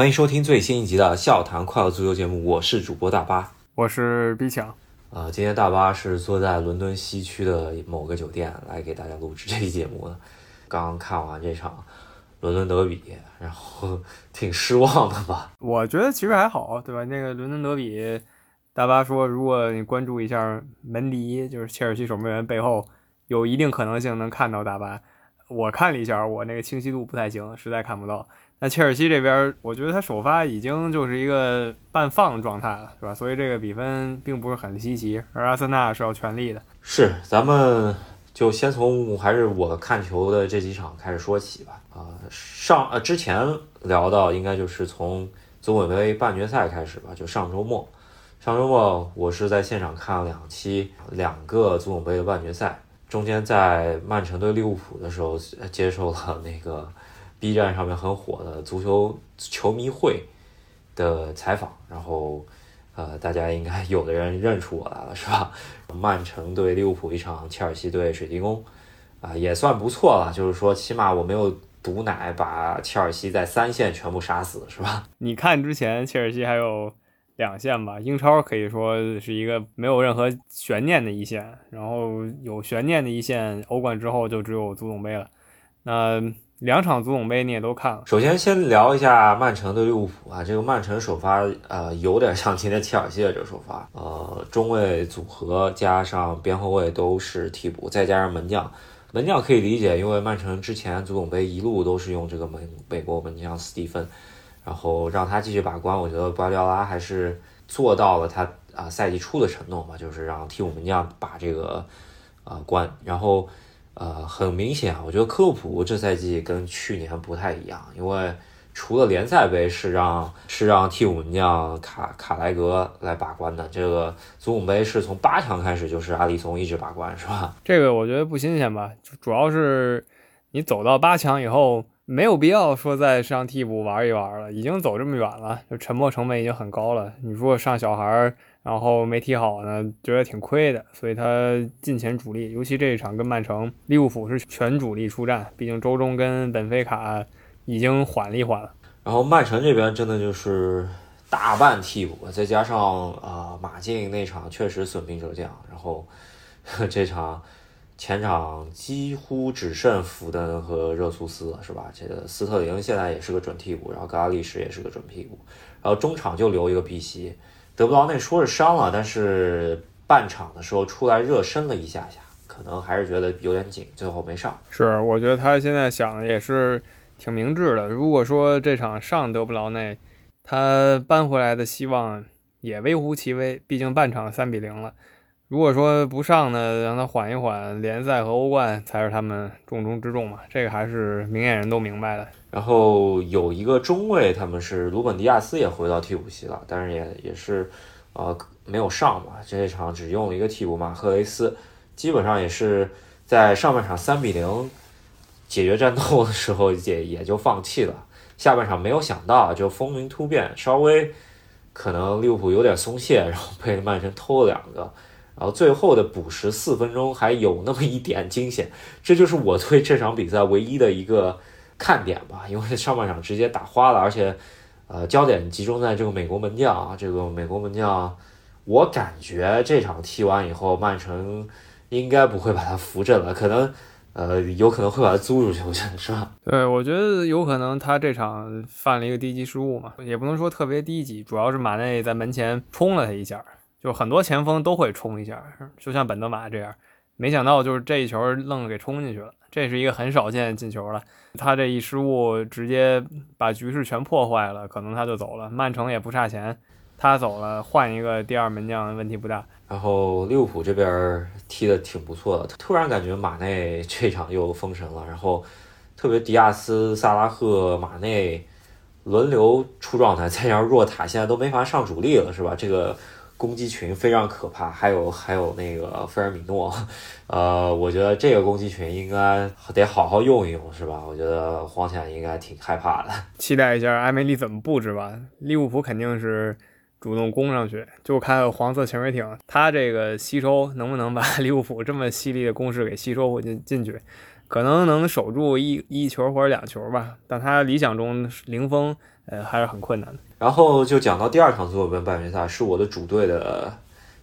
欢迎收听最新一集的《笑谈快乐足球》节目，我是主播大巴，我是 B 强。啊，今天大巴是坐在伦敦西区的某个酒店来给大家录制这期节目的。刚看完这场伦敦德比，然后 挺失望的吧？我觉得其实还好，对吧？那个伦敦德比，大巴说，如果你关注一下门迪，就是切尔西守门员背后，有一定可能性能看到大巴。我看了一下，我那个清晰度不太行，实在看不到。那切尔西这边，我觉得他首发已经就是一个半放状态了，是吧？所以这个比分并不是很稀奇。而阿森纳是要全力的。是，咱们就先从还是我看球的这几场开始说起吧。啊，上呃之前聊到应该就是从足总杯半决赛开始吧，就上周末。上周末我是在现场看了两期两个足总杯的半决赛，中间在曼城对利物浦的时候接受了那个。B 站上面很火的足球球迷会的采访，然后呃，大家应该有的人认出我来了，是吧？曼城对利物浦一场，切尔西对水晶宫，啊，也算不错了。就是说，起码我没有毒奶把切尔西在三线全部杀死，是吧？你看之前切尔西还有两线吧，英超可以说是一个没有任何悬念的一线，然后有悬念的一线，欧冠之后就只有足总杯了。那两场足总杯你也都看了。首先先聊一下曼城对利物浦啊，这个曼城首发呃有点像今天切尔西的这个首发，呃中卫组合加上边后卫都是替补，再加上门将，门将可以理解，因为曼城之前足总杯一路都是用这个门美国门将斯蒂芬，然后让他继续把关，我觉得瓜迪奥拉还是做到了他啊赛季初的承诺嘛，就是让替补门将把这个啊关，然后。呃，很明显啊，我觉得科普这赛季跟去年不太一样，因为除了联赛杯是让是让替补门将卡卡莱格来把关的，这个足总杯是从八强开始就是阿里松一直把关，是吧？这个我觉得不新鲜吧，主要是你走到八强以后，没有必要说再上替补玩一玩了，已经走这么远了，就沉没成本已经很高了。你如果上小孩儿。然后没踢好呢，觉得挺亏的，所以他进前主力，尤其这一场跟曼城、利物浦是全主力出战，毕竟周中跟本菲卡已经缓了一缓了。然后曼城这边真的就是大半替补，再加上啊马竞那场确实损兵折将，然后 这场前场几乎只剩福登和热苏斯了，是吧？这个斯特林现在也是个准替补，然后格拉利什也是个准替补，然后中场就留一个碧玺。德布劳内说是伤了，但是半场的时候出来热身了一下下，可能还是觉得有点紧，最后没上。是，我觉得他现在想的也是挺明智的。如果说这场上德布劳内，他扳回来的希望也微乎其微，毕竟半场三比零了。如果说不上呢，让他缓一缓，联赛和欧冠才是他们重中之重嘛，这个还是明眼人都明白的。然后有一个中卫，他们是鲁本迪亚斯也回到替补席了，但是也也是，呃，没有上嘛，这一场只用了一个替补马赫雷斯，基本上也是在上半场三比零解决战斗的时候也也就放弃了，下半场没有想到就风云突变，稍微可能利物浦有点松懈，然后被曼城偷了两个。然后最后的补时四分钟还有那么一点惊险，这就是我对这场比赛唯一的一个看点吧。因为上半场直接打花了，而且，呃，焦点集中在这个美国门将啊，这个美国门将，我感觉这场踢完以后，曼城应该不会把他扶正了，可能，呃，有可能会把他租出去，我觉得是吧？对，我觉得有可能他这场犯了一个低级失误嘛，也不能说特别低级，主要是马内在门前冲了他一下。就很多前锋都会冲一下，就像本泽马这样，没想到就是这一球愣给冲进去了，这是一个很少见进球了。他这一失误直接把局势全破坏了，可能他就走了。曼城也不差钱，他走了换一个第二门将问题不大。然后利物浦这边踢的挺不错的，突然感觉马内这场又封神了。然后特别迪亚斯、萨拉赫、马内轮流出状态，再加上若塔现在都没法上主力了，是吧？这个。攻击群非常可怕，还有还有那个菲尔米诺，呃，我觉得这个攻击群应该得好好用一用，是吧？我觉得黄潜应该挺害怕的，期待一下埃梅里怎么布置吧。利物浦肯定是主动攻上去，就看黄色潜水艇他这个吸收能不能把 利物浦这么犀利的攻势给吸收回进进去，可能能守住一一球或者两球吧。但他理想中零封。呃，还是很困难的。然后就讲到第二场足总杯半决赛，是我的主队的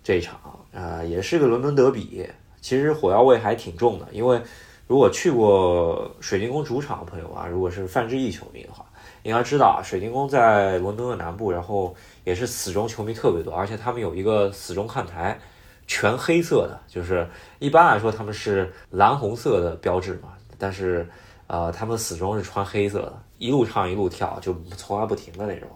这一场，啊，也是个伦敦德比。其实火药味还挺重的，因为如果去过水晶宫主场的朋友啊，如果是范志毅球迷的话，应该知道啊，水晶宫在伦敦的南部，然后也是死忠球迷特别多，而且他们有一个死忠看台，全黑色的，就是一般来说他们是蓝红色的标志嘛，但是呃，他们死忠是穿黑色的，一路唱一路跳，就从来不停的那种。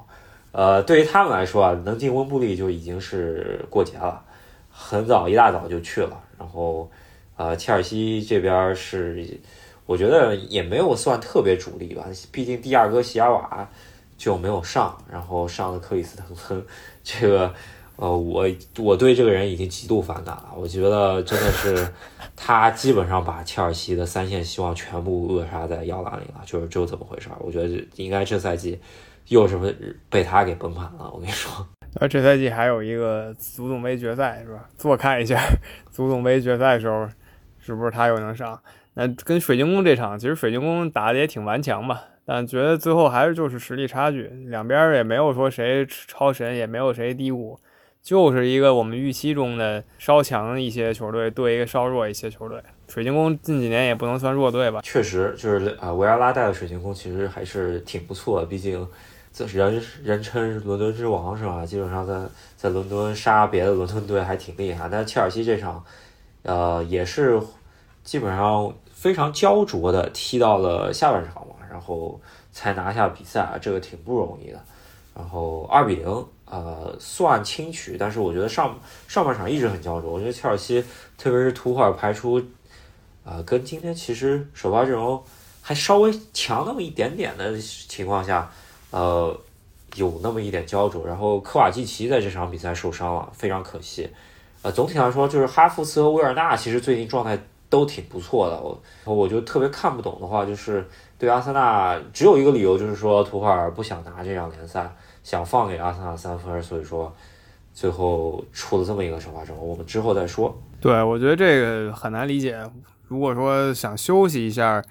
呃，对于他们来说啊，能进温布利就已经是过节了，很早一大早就去了。然后，呃，切尔西这边是，我觉得也没有算特别主力吧，毕竟第二哥席尔瓦就没有上，然后上了克里斯滕森，这个，呃，我我对这个人已经极度反感了，我觉得真的是 他基本上把切尔西的三线希望全部扼杀在摇篮里了，就是就这么回事儿。我觉得应该这赛季又是被被他给崩盘了，我跟你说。而这赛季还有一个足总杯决赛是吧？坐看一下足总杯决赛的时候，是不是他又能上？那跟水晶宫这场，其实水晶宫打的也挺顽强吧，但觉得最后还是就是实力差距，两边也没有说谁超神，也没有谁低谷，就是一个我们预期中的稍强一些球队对一个稍弱一些球队。水晶宫近几年也不能算弱队吧？确实，就是啊，维埃拉带的水晶宫其实还是挺不错的，毕竟。这人人称伦敦之王是吧？基本上在在伦敦杀别的伦敦队还挺厉害。但切尔西这场，呃，也是基本上非常焦灼的踢到了下半场嘛，然后才拿下比赛啊，这个挺不容易的。然后二比零，呃，算轻取，但是我觉得上上半场一直很焦灼。我觉得切尔西，特别是图赫尔排出，呃，跟今天其实首发阵容还稍微强那么一点点的情况下。呃，有那么一点焦灼，然后科瓦季奇在这场比赛受伤了，非常可惜。呃，总体来说，就是哈弗茨和维尔纳其实最近状态都挺不错的。我我就特别看不懂的话，就是对阿森纳只有一个理由，就是说图赫尔不想拿这场联赛，想放给阿森纳三分，所以说最后出了这么一个首发阵容。我们之后再说。对，我觉得这个很难理解。如果说想休息一下。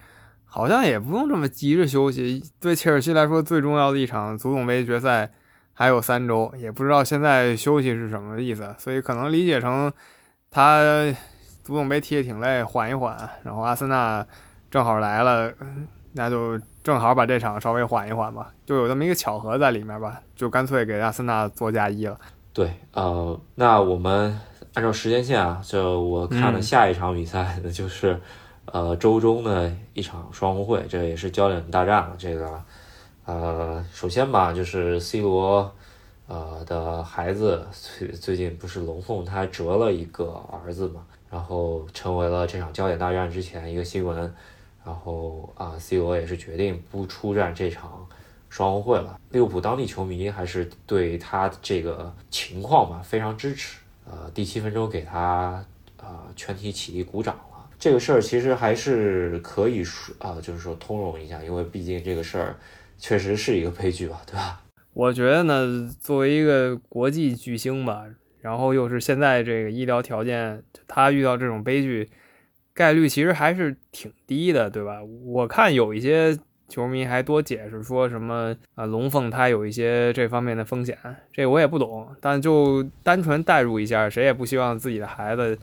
好像也不用这么急着休息。对切尔西来说，最重要的一场足总杯决赛还有三周，也不知道现在休息是什么意思。所以可能理解成他足总杯踢得挺累，缓一缓。然后阿森纳正好来了，那就正好把这场稍微缓一缓吧，就有这么一个巧合在里面吧，就干脆给阿森纳做嫁衣了。对，呃，那我们按照时间线啊，就我看的下一场比赛，那就是。呃，周中的一场双红会，这也是焦点大战了。这个，呃，首先吧，就是 C 罗，呃的孩子最最近不是龙凤他折了一个儿子嘛，然后成为了这场焦点大战之前一个新闻。然后啊，C 罗也是决定不出战这场双红会了。利物浦当地球迷还是对他这个情况吧非常支持。呃，第七分钟给他啊全体起立鼓掌了。这个事儿其实还是可以说啊，就是说通融一下，因为毕竟这个事儿确实是一个悲剧吧，对吧？我觉得呢，作为一个国际巨星吧，然后又是现在这个医疗条件，他遇到这种悲剧概率其实还是挺低的，对吧？我看有一些球迷还多解释说什么啊，龙凤胎有一些这方面的风险，这我也不懂，但就单纯代入一下，谁也不希望自己的孩子。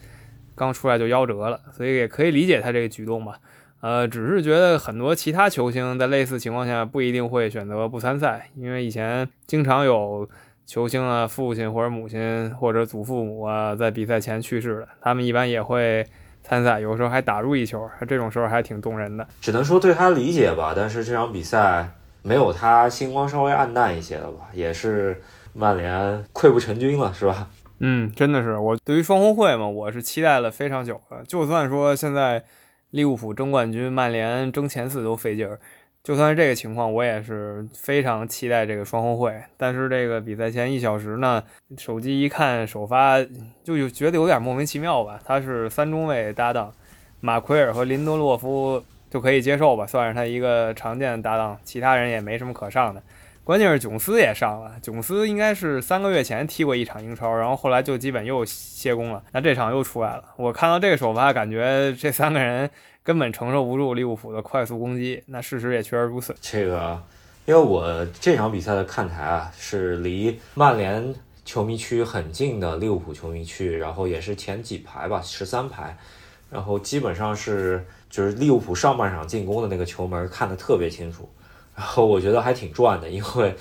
刚出来就夭折了，所以也可以理解他这个举动吧。呃，只是觉得很多其他球星在类似情况下不一定会选择不参赛，因为以前经常有球星啊父亲或者母亲或者祖父母啊在比赛前去世了，他们一般也会参赛，有时候还打入一球，这种时候还挺动人的。只能说对他理解吧，但是这场比赛没有他星光稍微暗淡一些的吧，也是曼联溃不成军了，是吧？嗯，真的是我对于双红会嘛，我是期待了非常久的。就算说现在利物浦争冠军，曼联争前四都费劲儿，就算是这个情况，我也是非常期待这个双红会。但是这个比赛前一小时呢，手机一看首发，就有觉得有点莫名其妙吧。他是三中卫搭档，马奎尔和林德洛夫就可以接受吧，算是他一个常见的搭档，其他人也没什么可上的。关键是囧斯也上了，囧斯应该是三个月前踢过一场英超，然后后来就基本又歇工了。那这场又出来了，我看到这个首发，感觉这三个人根本承受不住利物浦的快速攻击。那事实也确实如此。这个因为我这场比赛的看台啊是离曼联球迷区很近的利物浦球迷区，然后也是前几排吧，十三排，然后基本上是就是利物浦上半场进攻的那个球门看得特别清楚，然后我觉得还挺赚的，因为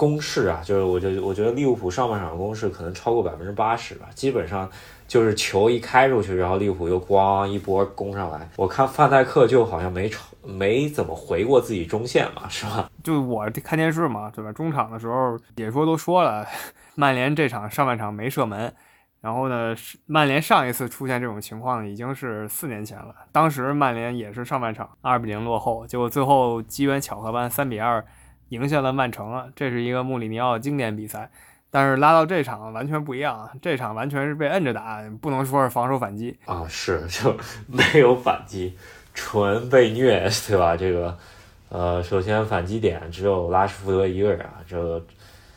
攻势啊，就是我觉我觉得利物浦上半场的攻势可能超过百分之八十吧，基本上。就是球一开出去，然后利物浦又咣一波攻上来。我看范戴克就好像没，没怎么回过自己中线嘛，是吧？就我看电视嘛，对吧？中场的时候解说都说了，曼联这场上半场没射门。然后呢，曼联上一次出现这种情况已经是四年前了，当时曼联也是上半场二比零落后，结果最后机缘巧合般三比二赢下了曼城了。这是一个穆里尼奥经典比赛。但是拉到这场完全不一样啊，这场完全是被摁着打，不能说是防守反击啊，是 就没有反击，纯被虐，对吧？这个，呃，首先反击点只有拉什福德一个人啊，这个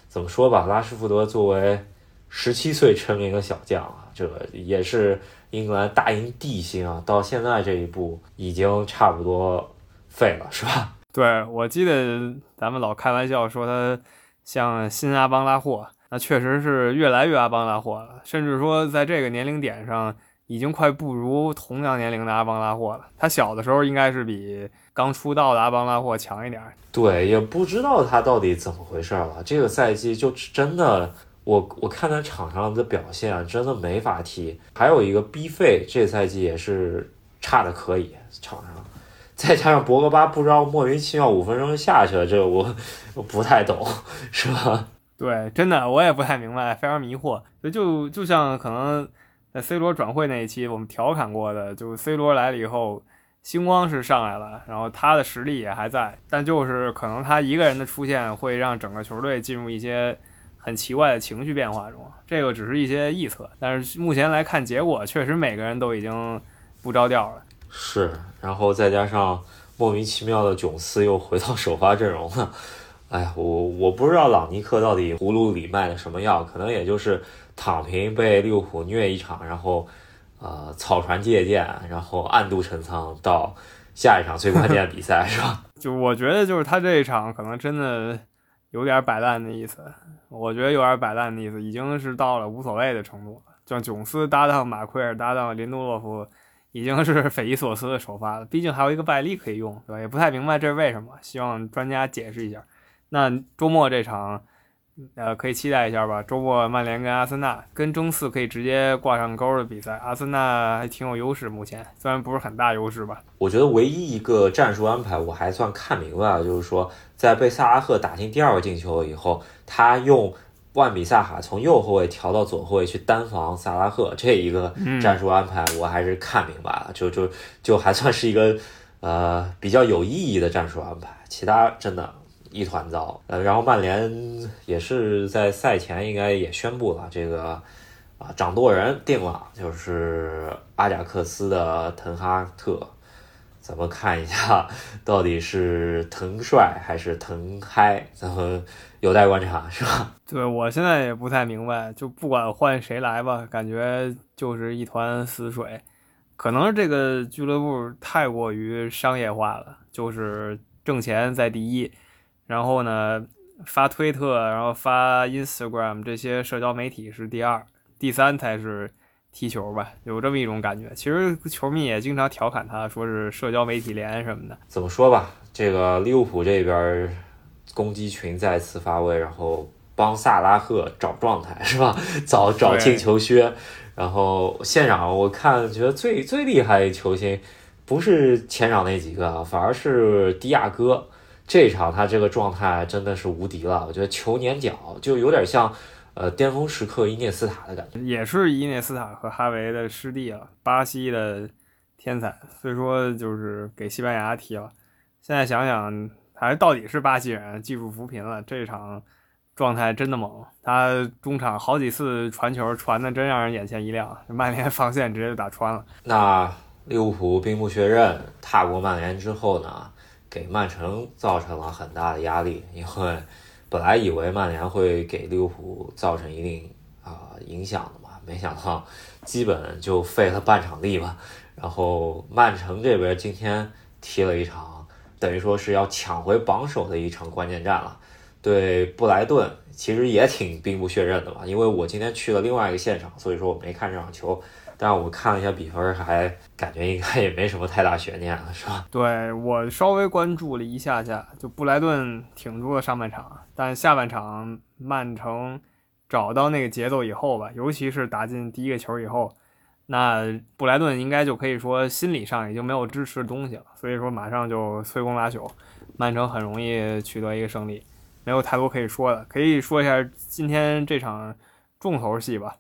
怎么说吧？拉什福德作为十七岁成名的小将啊，这个也是英格兰大英帝星啊，到现在这一步已经差不多废了，是吧？对，我记得咱们老开玩笑说他像新阿邦拉霍。那确实是越来越阿邦拉霍了，甚至说在这个年龄点上，已经快不如同样年龄的阿邦拉霍了。他小的时候应该是比刚出道的阿邦拉霍强一点。对，也不知道他到底怎么回事了。这个赛季就真的，我我看他场上的表现真的没法踢。还有一个 B 费，这赛季也是差的可以，场上。再加上博格巴不知道莫名其妙五分钟就下去了，这我我不太懂，是吧？对，真的我也不太明白，非常迷惑。就就像可能在 C 罗转会那一期，我们调侃过的，就 C 罗来了以后，星光是上来了，然后他的实力也还在，但就是可能他一个人的出现会让整个球队进入一些很奇怪的情绪变化中。这个只是一些臆测，但是目前来看，结果确实每个人都已经不着调了。是，然后再加上莫名其妙的囧斯又回到首发阵容了。哎，我我不知道朗尼克到底葫芦里卖的什么药，可能也就是躺平被利物浦虐一场，然后呃草船借箭，然后暗度陈仓到下一场最关键的比赛是吧？就我觉得就是他这一场可能真的有点摆烂的意思，我觉得有点摆烂的意思，已经是到了无所谓的程度了。像囧斯搭档马奎尔搭档林多洛夫，已经是匪夷所思的首发了。毕竟还有一个拜利可以用，对吧？也不太明白这是为什么，希望专家解释一下。那周末这场，呃，可以期待一下吧。周末曼联跟阿森纳，跟争四可以直接挂上钩的比赛，阿森纳还挺有优势，目前虽然不是很大优势吧。我觉得唯一一个战术安排我还算看明白了，就是说在被萨拉赫打进第二个进球以后，他用万比萨哈从右后卫调到左后卫去单防萨拉赫这一个战术安排，我还是看明白了，就就就还算是一个呃比较有意义的战术安排。其他真的。一团糟，呃，然后曼联也是在赛前应该也宣布了这个啊掌舵人定了，就是阿贾克斯的滕哈特，咱们看一下 到底是滕帅还是滕嗨，咱们有待观察，是吧？对我现在也不太明白，就不管换谁来吧，感觉就是一团死水，可能这个俱乐部太过于商业化了，就是挣钱在第一。然后呢，发推特，然后发 Instagram 这些社交媒体是第二，第三才是踢球吧，有这么一种感觉。其实球迷也经常调侃他，说是社交媒体连什么的。怎么说吧，这个利物浦这边攻击群再次发威，然后帮萨拉赫找状态是吧？找找进球靴。然后现场我看觉得最最厉害的球星不是前场那几个，反而是迪亚哥。这场他这个状态真的是无敌了，我觉得球碾脚就有点像，呃，巅峰时刻伊涅斯塔的感觉，也是伊涅斯塔和哈维的师弟了，巴西的天才，所以说就是给西班牙踢了。现在想想，还到底是巴西人，技术扶贫了。这场状态真的猛，他中场好几次传球传的真让人眼前一亮，曼联防线直接就打穿了。那利物浦兵不血刃踏过曼联之后呢？给曼城造成了很大的压力，因为本来以为曼联会给利物浦造成一定啊影响的嘛，没想到基本就费了半场力吧。然后曼城这边今天踢了一场等于说是要抢回榜首的一场关键战了。对布莱顿其实也挺 兵不血刃的吧，因为我今天去了另外一个现场，所以说我没看这场球。但是我看了一下比分，还感觉应该也没什么太大悬念了，是吧？对我稍微关注了一下下，就布莱顿挺住了上半场，但下半场曼城找到那个节奏以后吧，尤其是打进第一个球以后，那布莱顿应该就可以说心理上已经没有支持的东西了，所以说马上就摧枯拉朽，曼城很容易取得一个胜利。没有太多可以说的，可以说一下今天这场重头戏吧。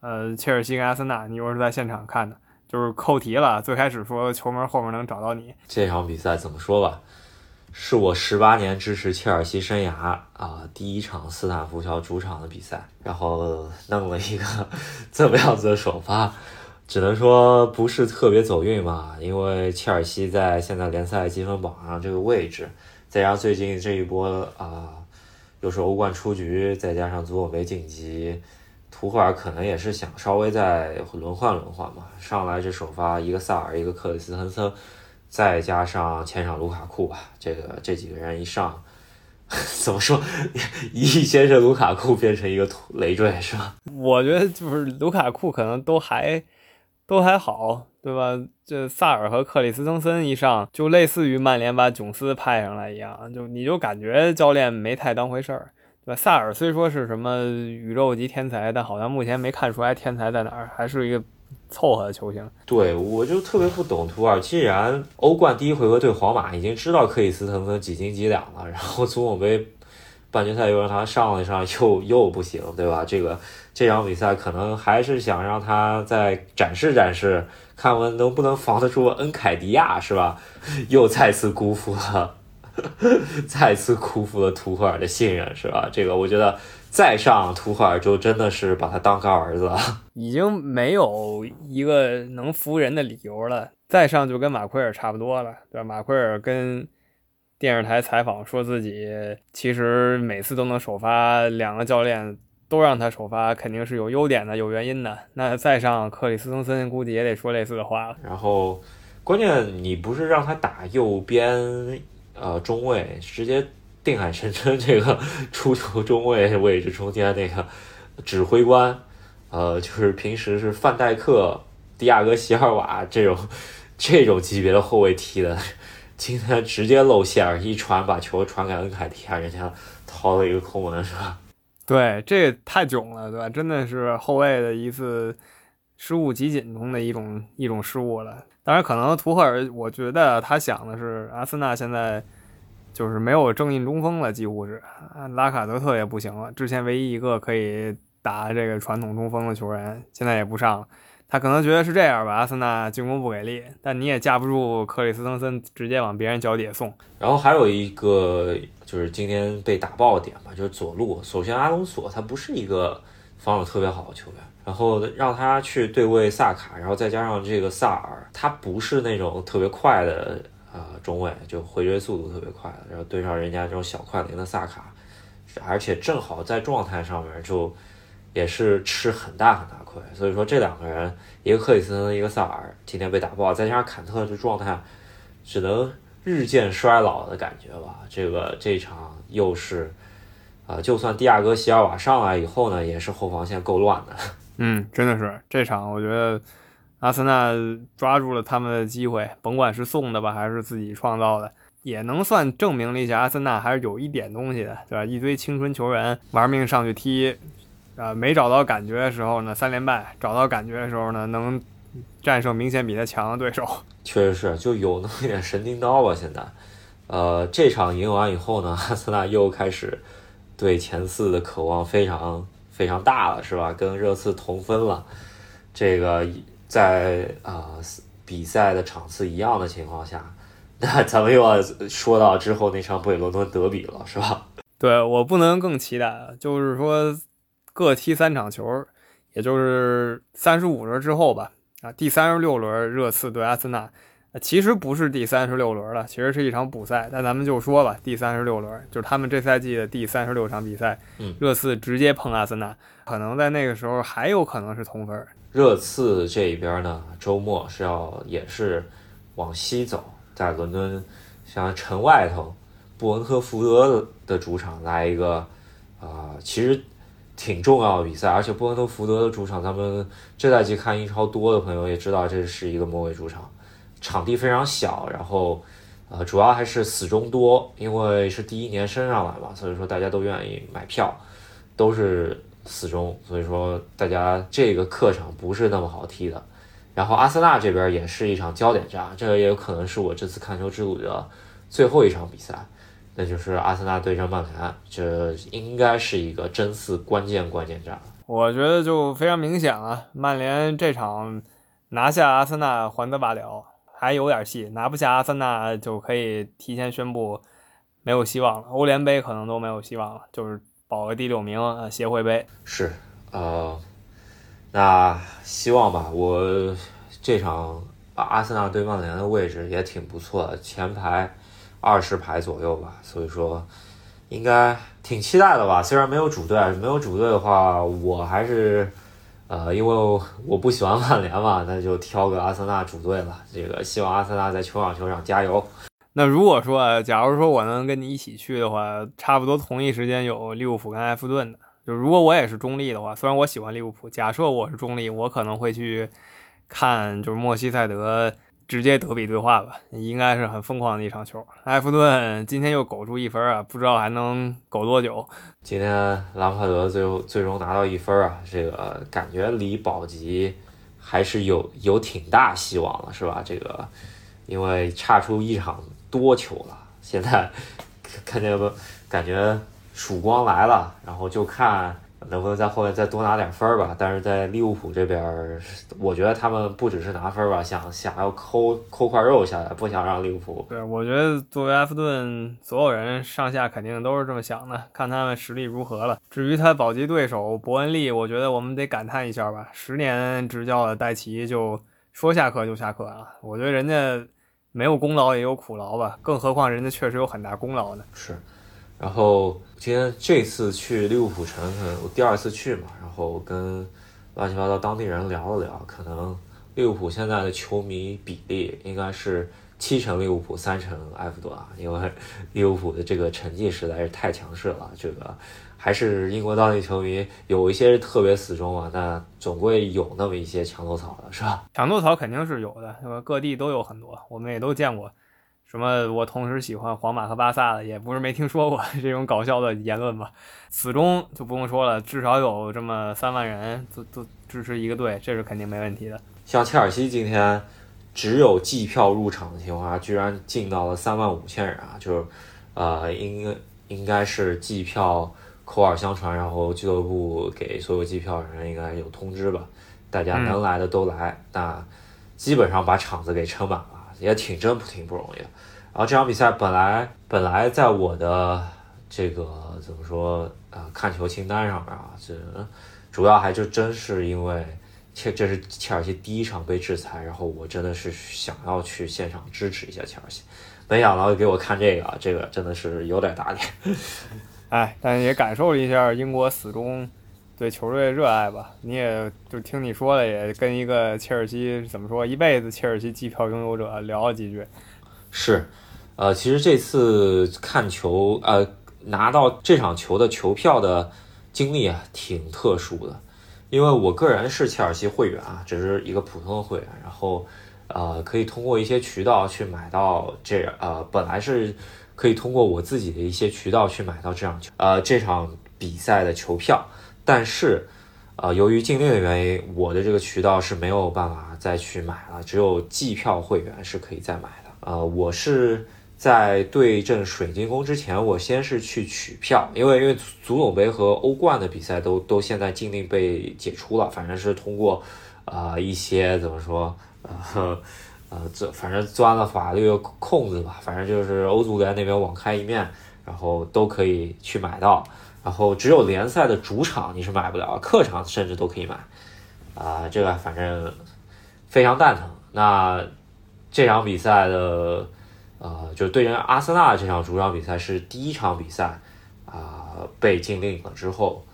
呃，切尔西跟阿森纳，你又是在现场看的，就是扣题了。最开始说球门后面能找到你，这场比赛怎么说吧，是我十八年支持切尔西生涯啊第一场斯坦福桥主场的比赛，然后弄了一个 这么样子的首发，只能说不是特别走运吧。因为切尔西在现在联赛积分榜上这个位置，再加上最近这一波啊。又是欧冠出局，再加上足总杯晋级，图赫尔可能也是想稍微再轮换轮换嘛。上来这首发一个萨尔，一个克里斯滕森，再加上前场卢卡库吧，这个这几个人一上，怎么说，一先是卢卡库变成一个累赘是吧？我觉得就是卢卡库可能都还都还好。对吧？这萨尔和克里斯滕森一上，就类似于曼联把囧斯派上来一样，就你就感觉教练没太当回事儿，对吧？萨尔虽说是什么宇宙级天才，但好像目前没看出来天才在哪儿，还是一个凑合的球星。对，我就特别不懂图尔，既然欧冠第一回合对皇马已经知道克里斯滕森几斤几两了，然后足总杯半决赛又让他上了上，又又不行，对吧？这个这场比赛可能还是想让他再展示展示。看我能不能防得住恩凯迪亚，是吧？又再次辜负了，再次辜负了图赫尔的信任，是吧？这个我觉得再上图赫尔就真的是把他当干儿子了，已经没有一个能服人的理由了。再上就跟马奎尔差不多了，对吧？马奎尔跟电视台采访说自己其实每次都能首发，两个教练。都让他首发，肯定是有优点的，有原因的。那再上克里斯滕森，估计也得说类似的话了。然后，关键你不是让他打右边，呃，中卫，直接定海神针这个 出球中卫位置中间那个指挥官，呃，就是平时是范戴克、迪亚哥席尔瓦这种这种级别的后卫踢的，今天直接露馅儿，一传把球传给恩凯迪亚，人家掏了一个空门，是吧？对，这也太囧了，对吧？真的是后卫的一次失误集锦中的一种一种失误了。当然，可能图赫尔，我觉得他想的是，阿森纳现在就是没有正印中锋了，几乎是拉卡德特也不行了，之前唯一一个可以打这个传统中锋的球员，现在也不上了。他可能觉得是这样吧，阿森纳进攻不给力，但你也架不住克里斯滕森直接往别人脚底下送。然后还有一个就是今天被打爆点吧，就是左路。首先阿隆索他不是一个防守特别好的球员，然后让他去对位萨卡，然后再加上这个萨尔，他不是那种特别快的呃中卫，就回追速度特别快的，然后对上人家这种小快灵的萨卡，而且正好在状态上面就。也是吃很大很大亏，所以说这两个人，一个克里斯滕，一个萨尔，今天被打爆，再加上坎特这状态，只能日渐衰老的感觉吧。这个这场又是，啊，就算蒂亚戈席尔瓦上来以后呢，也是后防线够乱的。嗯，真的是这场，我觉得阿森纳抓住了他们的机会，甭管是送的吧，还是自己创造的，也能算证明了一下阿森纳还是有一点东西的，对吧？一堆青春球员玩命上去踢。啊，没找到感觉的时候呢，三连败；找到感觉的时候呢，能战胜明显比他强的对手。确实是，就有那么一点神经刀吧。现在，呃，这场赢完以后呢，阿森纳又开始对前四的渴望非常非常大了，是吧？跟热刺同分了。这个在啊比赛的场次一样的情况下，那咱们又要说到之后那场北伦敦德比了，是吧？对我不能更期待了，就是说。各踢三场球，也就是三十五轮之后吧。啊，第三十六轮热刺对阿森纳，其实不是第三十六轮了，其实是一场补赛。但咱们就说吧，第三十六轮就是他们这赛季的第三十六场比赛。嗯，热刺直接碰阿森纳，可能在那个时候还有可能是同分。热刺这一边呢，周末是要也是往西走，在伦敦像城外头布恩特福德的主场来一个啊，其实挺重要的比赛，而且布恩特福德的主场，咱们这赛季看英超多的朋友也知道，这是一个末位主场，场地非常小，然后呃，主要还是死忠多，因为是第一年升上来嘛，所以说大家都愿意买票，都是死忠，所以说大家这个客场不是那么好踢的。然后阿森纳这边也是一场焦点战，这也有可能是我这次看球之旅的最后一场比赛，那就是阿森纳对阵曼联，这应该是一个争四关键关键战。我觉得就非常明显了，曼联这场拿下阿森纳还得罢了，还有点戏；拿不下阿森纳就可以提前宣布没有希望了，欧联杯可能都没有希望了，就是保个第六名，呃，协会杯是，呃。那希望吧，我这场阿森纳对曼联的位置也挺不错的，前排二十排左右吧，所以说应该挺期待的吧。虽然没有主队，没有主队的话，我还是呃，因为我不喜欢曼联嘛，那就挑个阿森纳主队了。这个希望阿森纳在球场球场加油。那如果说，假如说我能跟你一起去的话，差不多同一时间有利物浦跟埃弗顿的。就如果我也是中立的话，虽然我喜欢利物浦，假设我是中立，我可能会去看就是莫西塞德直接德比对话吧，应该是很疯狂的一场球。埃弗顿今天又苟住一分啊，不知道还能苟多久。今天兰帕德最后最终拿到一分啊，这个感觉离保级还是有有挺大希望了，是吧？这个因为差出一场多球了，现在 看见不？感觉。曙光来了，然后就看能不能在后面再多拿点分儿吧。但是在利物浦这边，我觉得他们不只是拿分儿吧，想想要抠抠块肉下来，不想让利物浦。对，我觉得作为埃弗顿所有人上下肯定都是这么想的，看他们实力如何了。至于他保级对手伯恩利，我觉得我们得感叹一下吧，十年执教的戴奇就说下课就下课啊。我觉得人家没有功劳也有苦劳吧，更何况人家确实有很大功劳呢。是。然后今天这次去利物浦城，可能我第二次去嘛，然后跟乱七八糟当地人聊了聊，可能利物浦现在的球迷比例应该是七成利物浦，三成埃弗顿啊，因为利物浦的这个成绩实在是太强势了。这个还是英国当地球迷有一些是特别死忠啊，那总归有那么一些墙头草的是吧？墙头草肯定是有的，是吧？各地都有很多，我们也都见过。什么？我同时喜欢皇马和巴萨的，也不是没听说过这种搞笑的言论吧。死忠就不用说了，至少有这么三万人都都支持一个队，这是肯定没问题的。像切尔西今天只有计票入场的情况下，居然进到了三万五千人啊！就是呃，应应该是计票口耳相传，然后俱乐部给所有计票人应该有通知吧，大家能来的都来，那基本上把场子给撑满了。也挺真挺不容易的，然后这场比赛本来本来在我的这个怎么说啊看球清单上面啊，这主要还就真是因为切这是切尔西第一场被制裁，然后我真的是想要去现场支持一下切尔西，没想到给我看这个，这个真的是有点打脸，哎，但也感受了一下英国死忠。对球队热爱吧，你也就听你说了，也跟一个切尔西怎么说，一辈子切尔西机票拥有者聊了几句。是，呃，其实这次看球，呃，拿到这场球的球票的经历啊，挺特殊的，因为我个人是切尔西会员啊，只是一个普通的会员，然后呃，可以通过一些渠道去买到这，呃，本来是可以通过我自己的一些渠道去买到这场球，呃，这场比赛的球票。但是，呃，由于禁令的原因，我的这个渠道是没有办法再去买了，只有季票会员是可以再买的。呃，我是在对阵水晶宫之前，我先是去取票，因为因为足总杯和欧冠的比赛都都现在禁令被解除了，反正是通过，呃，一些怎么说，呃，呃，这反正钻了法律空子吧，反正就是欧足联那边网开一面，然后都可以去买到。然后只有联赛的主场你是买不了，客场甚至都可以买，啊，这个反正非常蛋疼。那这场比赛的，呃，就对阵阿森纳这场主场比赛是第一场比赛啊被禁令了之后，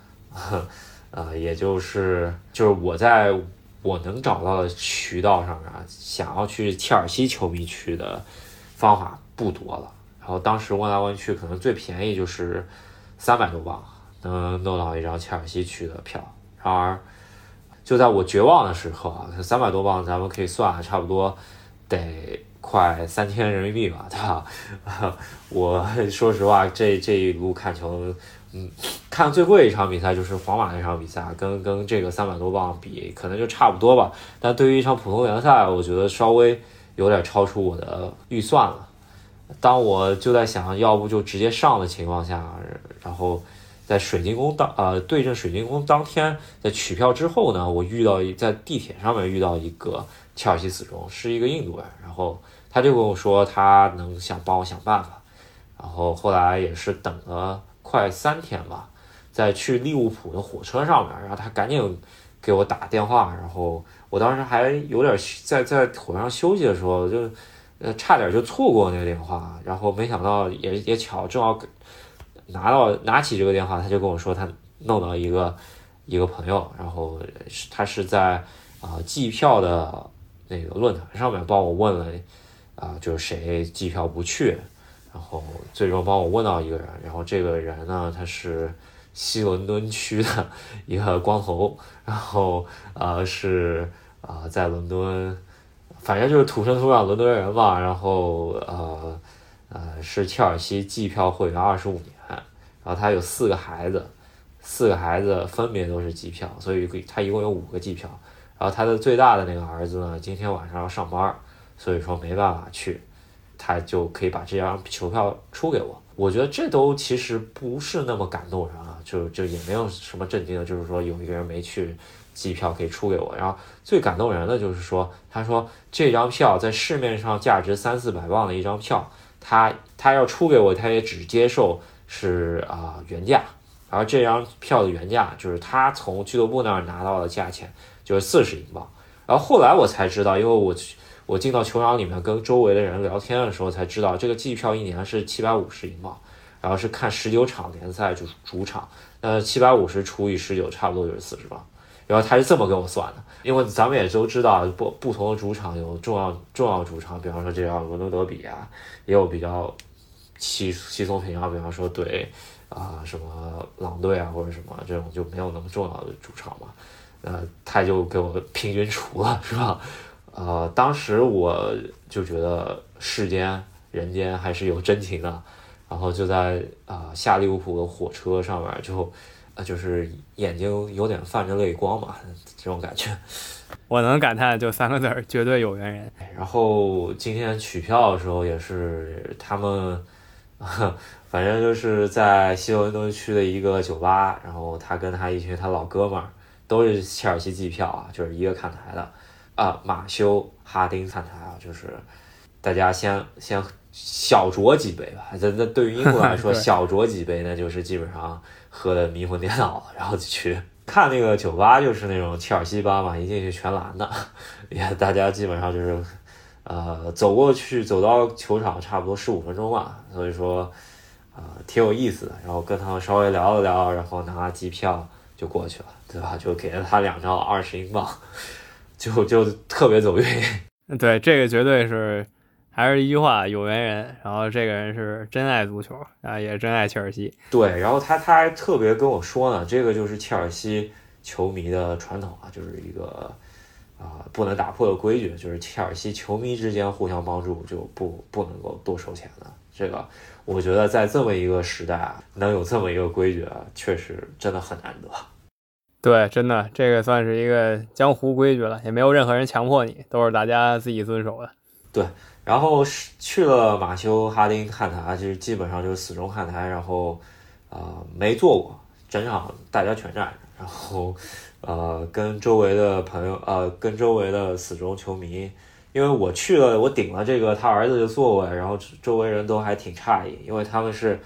呃，也就是就是我在我能找到的渠道上啊，想要去切尔西球迷区的方法不多了。然后当时问来问去，可能最便宜就是三百多镑能弄到一张切尔西去的票。然而，就在我绝望的时候啊，三百多镑咱们可以算，差不多得快三千人民币吧，对吧？我说实话，这这一路看球，嗯，看最贵一场比赛就是皇马那场比赛，跟跟这个三百多镑比，可能就差不多吧。但对于一场普通联赛，我觉得稍微有点超出我的预算了。当我就在想，要不就直接上的情况下，然后在水晶宫当呃对阵水晶宫当天，在取票之后呢，我遇到在地铁上面遇到一个切尔西死忠，是一个印度人，然后他就跟我说他能想帮我想办法，然后后来也是等了快三天吧，在去利物浦的火车上面，然后他赶紧给我打电话，然后我当时还有点在在火车上休息的时候就。呃，差点就错过那个电话，然后没想到也也巧，正好拿到拿起这个电话，他就跟我说他弄到一个一个朋友，然后他是在啊计票的那个论坛上面帮我问了啊，就是谁计票不去，然后最终帮我问到一个人，然后这个人呢，他是西伦敦区的一个光头，然后呃是啊在伦敦。反正就是土生土长伦敦人嘛，然后呃呃是切尔西季票会员二十五年，然后他有四个孩子，四个孩子分别都是机票，所以他一共有五个机票。然后他的最大的那个儿子呢，今天晚上要上班，所以说没办法去，他就可以把这张球票出给我。我觉得这都其实不是那么感动人啊，就就也没有什么震惊的，就是说有一个人没去。机票可以出给我，然后最感动人的就是说，他说这张票在市面上价值三四百磅的一张票，他他要出给我，他也只接受是啊原价，然后这张票的原价就是他从俱乐部那儿拿到的价钱就是四十英镑，然后后来我才知道，因为我我进到球场里面跟周围的人聊天的时候才知道，这个季票一年是七百五十英镑，然后是看十九场联赛就主场，那七百五十除以十九，差不多就是四十镑。然后他是这么跟我算的，因为咱们也都知道，不不同的主场有重要重要主场，比方说这样伦敦德比啊，也有比较稀稀松平常，比方说怼啊什么狼队啊或者什么这种就没有那么重要的主场嘛，呃，他就给我平均除了，是吧？呃，当时我就觉得世间人间还是有真情的，然后就在啊下利物浦的火车上面就。就是眼睛有点泛着泪光嘛，这种感觉，我能感叹就三个字儿，绝对有缘人。然后今天取票的时候也是他们，反正就是在西伦敦区的一个酒吧，然后他跟他一群他老哥们儿都是切尔西季票啊，就是一个看台的啊，马修哈丁看台啊，就是大家先先小酌几杯吧，这这对于英国来说 小酌几杯那就是基本上。喝的迷魂颠倒了，然后就去看那个酒吧，就是那种切尔西吧嘛，一进去全蓝的，也大家基本上就是，呃，走过去走到球场差不多十五分钟吧，所以说，呃，挺有意思的。然后跟他们稍微聊了聊，然后拿机票就过去了，对吧？就给了他两张二十英镑，就就特别走运。对，这个绝对是。还是一句话，有缘人。然后这个人是真爱足球啊，也真爱切尔西。对，然后他他还特别跟我说呢，这个就是切尔西球迷的传统啊，就是一个啊不能打破的规矩，就是切尔西球迷之间互相帮助就不不能够多收钱了。这个我觉得在这么一个时代啊，能有这么一个规矩啊，确实真的很难得。对，真的这个算是一个江湖规矩了，也没有任何人强迫你，都是大家自己遵守的。对。然后是去了马修哈丁看台，就是基本上就是死忠看台，然后，呃，没坐过，整场大家全站着，然后，呃，跟周围的朋友，呃，跟周围的死忠球迷，因为我去了，我顶了这个他儿子的座位，然后周围人都还挺诧异，因为他们是，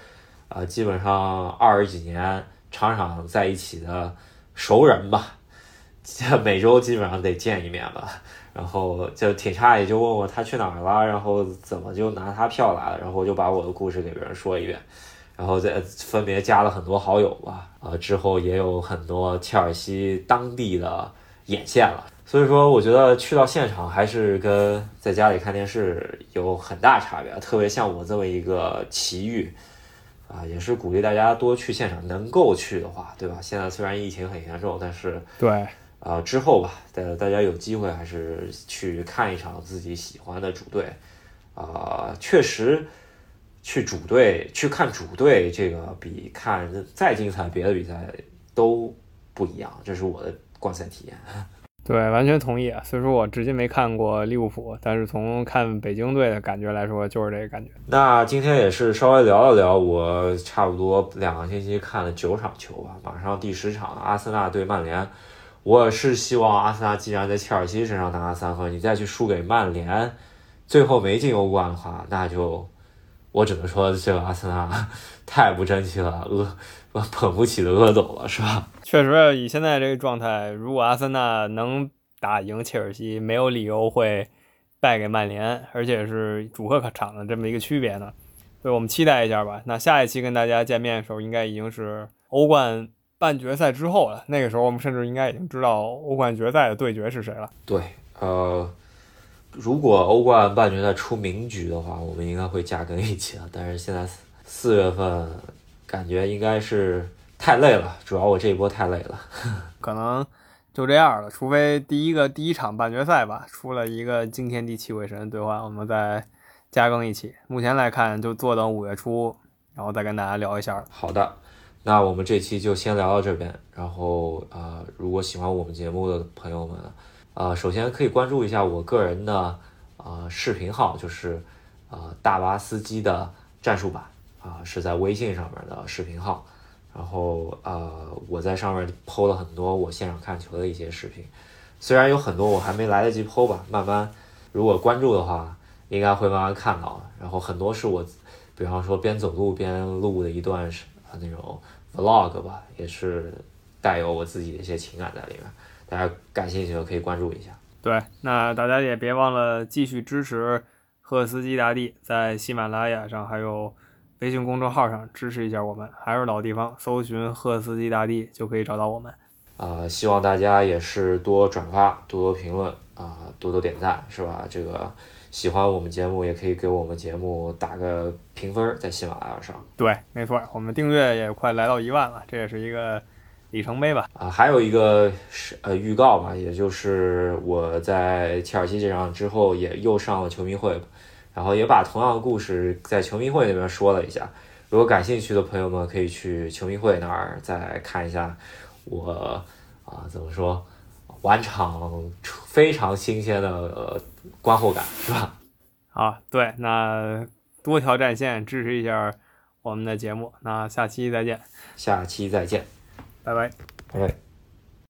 呃，基本上二十几年场场在一起的熟人吧，每周基本上得见一面吧。然后就挺诧异，就问我他去哪儿了，然后怎么就拿他票来了，然后我就把我的故事给别人说一遍，然后再分别加了很多好友吧，啊，之后也有很多切尔西当地的眼线了。所以说，我觉得去到现场还是跟在家里看电视有很大差别。特别像我这么一个奇遇，啊，也是鼓励大家多去现场，能够去的话，对吧？现在虽然疫情很严重，但是对，啊，之后吧，大大家有机会还是去看一场自己喜欢的主队，啊，确实去主队去看主队，这个比看再精彩别的比赛都不一样，这是我的观赛体验。对，完全同意啊。虽说我至今没看过利物浦，但是从看北京队的感觉来说，就是这个感觉。那今天也是稍微聊了聊，我差不多两个星期看了九场球吧，马上第十场，阿森纳对曼联。我是希望阿森纳既然在切尔西身上拿了三分，你再去输给曼联，最后没进欧冠的话，那就我只能说这个阿森纳太不争气了，恶捧不起的恶斗了，是吧？确实，以现在这个状态，如果阿森纳能打赢切尔西，没有理由会败给曼联，而且是主客场的这么一个区别呢。所以我们期待一下吧。那下一期跟大家见面的时候，应该已经是欧冠半决赛之后了。那个时候，我们甚至应该已经知道欧冠决赛的对决是谁了。对，呃，如果欧冠半决赛出名局的话，我们应该会加更一期了。但是现在四月份，感觉应该是。太累了，主要我这一波太累了，可能就这样了。除非第一个第一场半决赛吧，出了一个惊天地泣鬼神兑换，我们再加更一期。目前来看，就坐等五月初，然后再跟大家聊一下。好的，那我们这期就先聊到这边。然后啊，如果喜欢我们节目的朋友们，啊，首先可以关注一下我个人的啊视频号，就是啊大巴司机的战术版啊，是在微信上面的视频号。然后呃，我在上面剖了很多我现场看球的一些视频，虽然有很多我还没来得及剖吧，慢慢如果关注的话，应该会慢慢看到。然后很多是我，比方说边走路边录的一段是那种 vlog 吧，也是带有我自己的一些情感在里面。大家感兴趣的可以关注一下。对，那大家也别忘了继续支持赫斯基大帝，在喜马拉雅上还有。微信公众号上支持一下我们，还是老地方，搜寻赫斯基大帝就可以找到我们。啊，希望大家也是多转发、多多评论啊，多多点赞，是吧？这个喜欢我们节目也可以给我们节目打个评分，在喜马拉雅上。对，没错，我们订阅也快来到一万了，这也是一个里程碑吧。啊，还有一个是呃预告吧，也就是我在切尔西这场之后也又上了球迷会。然后也把同样的故事在球迷会那边说了一下，如果感兴趣的朋友们可以去球迷会那儿再看一下我啊怎么说晚场非常新鲜的观后感是吧？好，对，那多条战线支持一下我们的节目，那下期再见，下期再见，Bye bye. Bye.